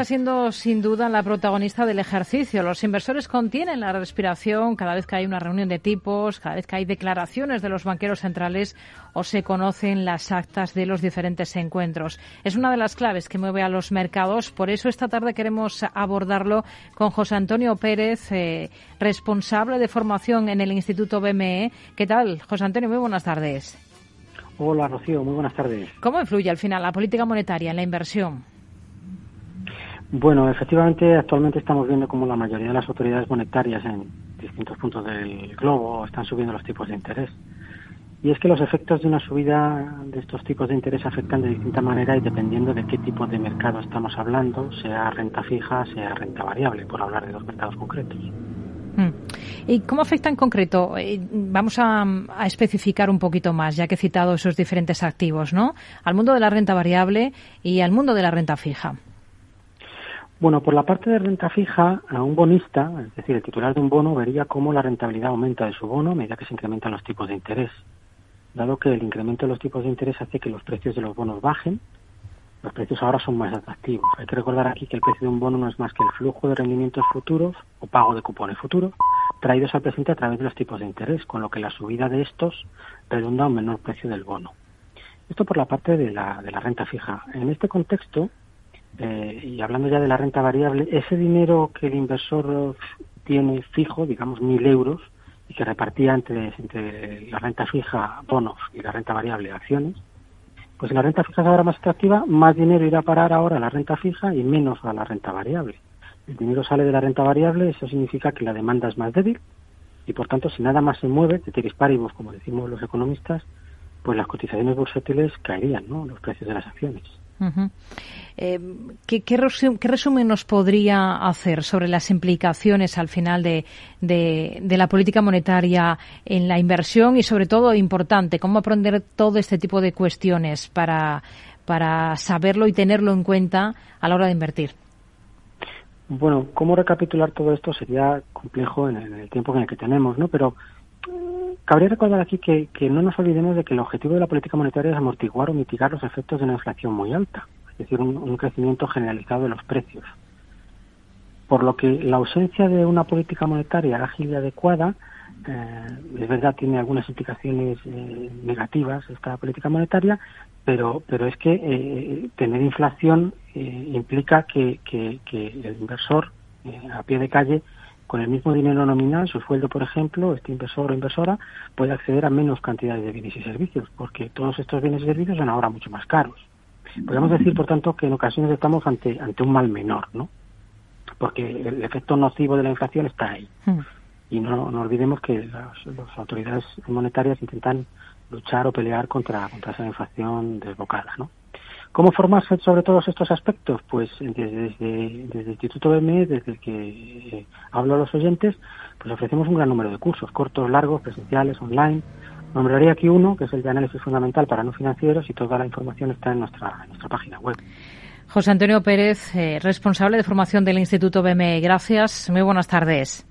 está siendo sin duda la protagonista del ejercicio. Los inversores contienen la respiración cada vez que hay una reunión de tipos, cada vez que hay declaraciones de los banqueros centrales o se conocen las actas de los diferentes encuentros. Es una de las claves que mueve a los mercados. Por eso esta tarde queremos abordarlo con José Antonio Pérez, eh, responsable de formación en el Instituto BME. ¿Qué tal, José Antonio? Muy buenas tardes. Hola, Rocío. Muy buenas tardes. ¿Cómo influye al final la política monetaria en la inversión? Bueno, efectivamente, actualmente estamos viendo como la mayoría de las autoridades monetarias en distintos puntos del globo están subiendo los tipos de interés. Y es que los efectos de una subida de estos tipos de interés afectan de distinta manera y dependiendo de qué tipo de mercado estamos hablando, sea renta fija, sea renta variable, por hablar de dos mercados concretos. Hmm. ¿Y cómo afecta en concreto? Eh, vamos a, a, especificar un poquito más, ya que he citado esos diferentes activos, ¿no? Al mundo de la renta variable y al mundo de la renta fija. Bueno, por la parte de renta fija, a un bonista, es decir, el titular de un bono, vería cómo la rentabilidad aumenta de su bono a medida que se incrementan los tipos de interés. Dado que el incremento de los tipos de interés hace que los precios de los bonos bajen, los precios ahora son más atractivos. Hay que recordar aquí que el precio de un bono no es más que el flujo de rendimientos futuros o pago de cupones futuros traídos al presente a través de los tipos de interés, con lo que la subida de estos redunda a un menor precio del bono. Esto por la parte de la, de la renta fija. En este contexto, eh, y hablando ya de la renta variable, ese dinero que el inversor tiene fijo, digamos mil euros, y que repartía entre, entre la renta fija, bonos, y la renta variable, acciones, pues si la renta fija es ahora más atractiva, más dinero irá a parar ahora a la renta fija y menos a la renta variable. El dinero sale de la renta variable, eso significa que la demanda es más débil y por tanto si nada más se mueve, de paribus, como decimos los economistas, pues las cotizaciones bursátiles caerían, ¿no? Los precios de las acciones. Eh, ¿qué, resumen, nos podría hacer sobre las implicaciones al final de, la política monetaria en la inversión y sobre todo importante, cómo aprender todo este tipo de cuestiones para, para saberlo y tenerlo en cuenta a la hora de invertir? Bueno, cómo recapitular todo esto sería complejo en el, tiempo en el que tenemos, ¿no? Pero Cabría recordar aquí que, no nos olvidemos de que el objetivo de la política monetaria es amortiguar o mitigar los efectos de una inflación muy alta, es decir, un, crecimiento generalizado de los precios. Por lo que la ausencia de una política monetaria ágil y adecuada, eh, es verdad, tiene algunas implicaciones eh, negativas esta política monetaria, pero, pero es que eh, tener inflación implica que, que, el inversor a pie de calle con el mismo dinero nominal, su sueldo, por ejemplo, este inversor o inversora puede acceder a menos cantidades de bienes y servicios, porque todos estos bienes y servicios son ahora mucho más caros. Podemos decir, por tanto, que en ocasiones estamos ante, ante un mal menor, ¿no? Porque el efecto nocivo de la inflación está ahí. Hmm. Y no, no olvidemos que las, las, autoridades monetarias intentan luchar o pelear contra, contra esa inflación desbocada, ¿no? ¿Cómo formarse sobre todos estos aspectos? Pues desde, el Instituto BME, desde el que eh, hablo a los oyentes, pues ofrecemos un gran número de cursos, cortos, largos, presenciales, online. Nombraría aquí uno, que es el de análisis fundamental para no financieros, y toda la información está en nuestra, nuestra página web. José Antonio Pérez, eh, responsable de formación del Instituto BME. Gracias. Muy buenas tardes.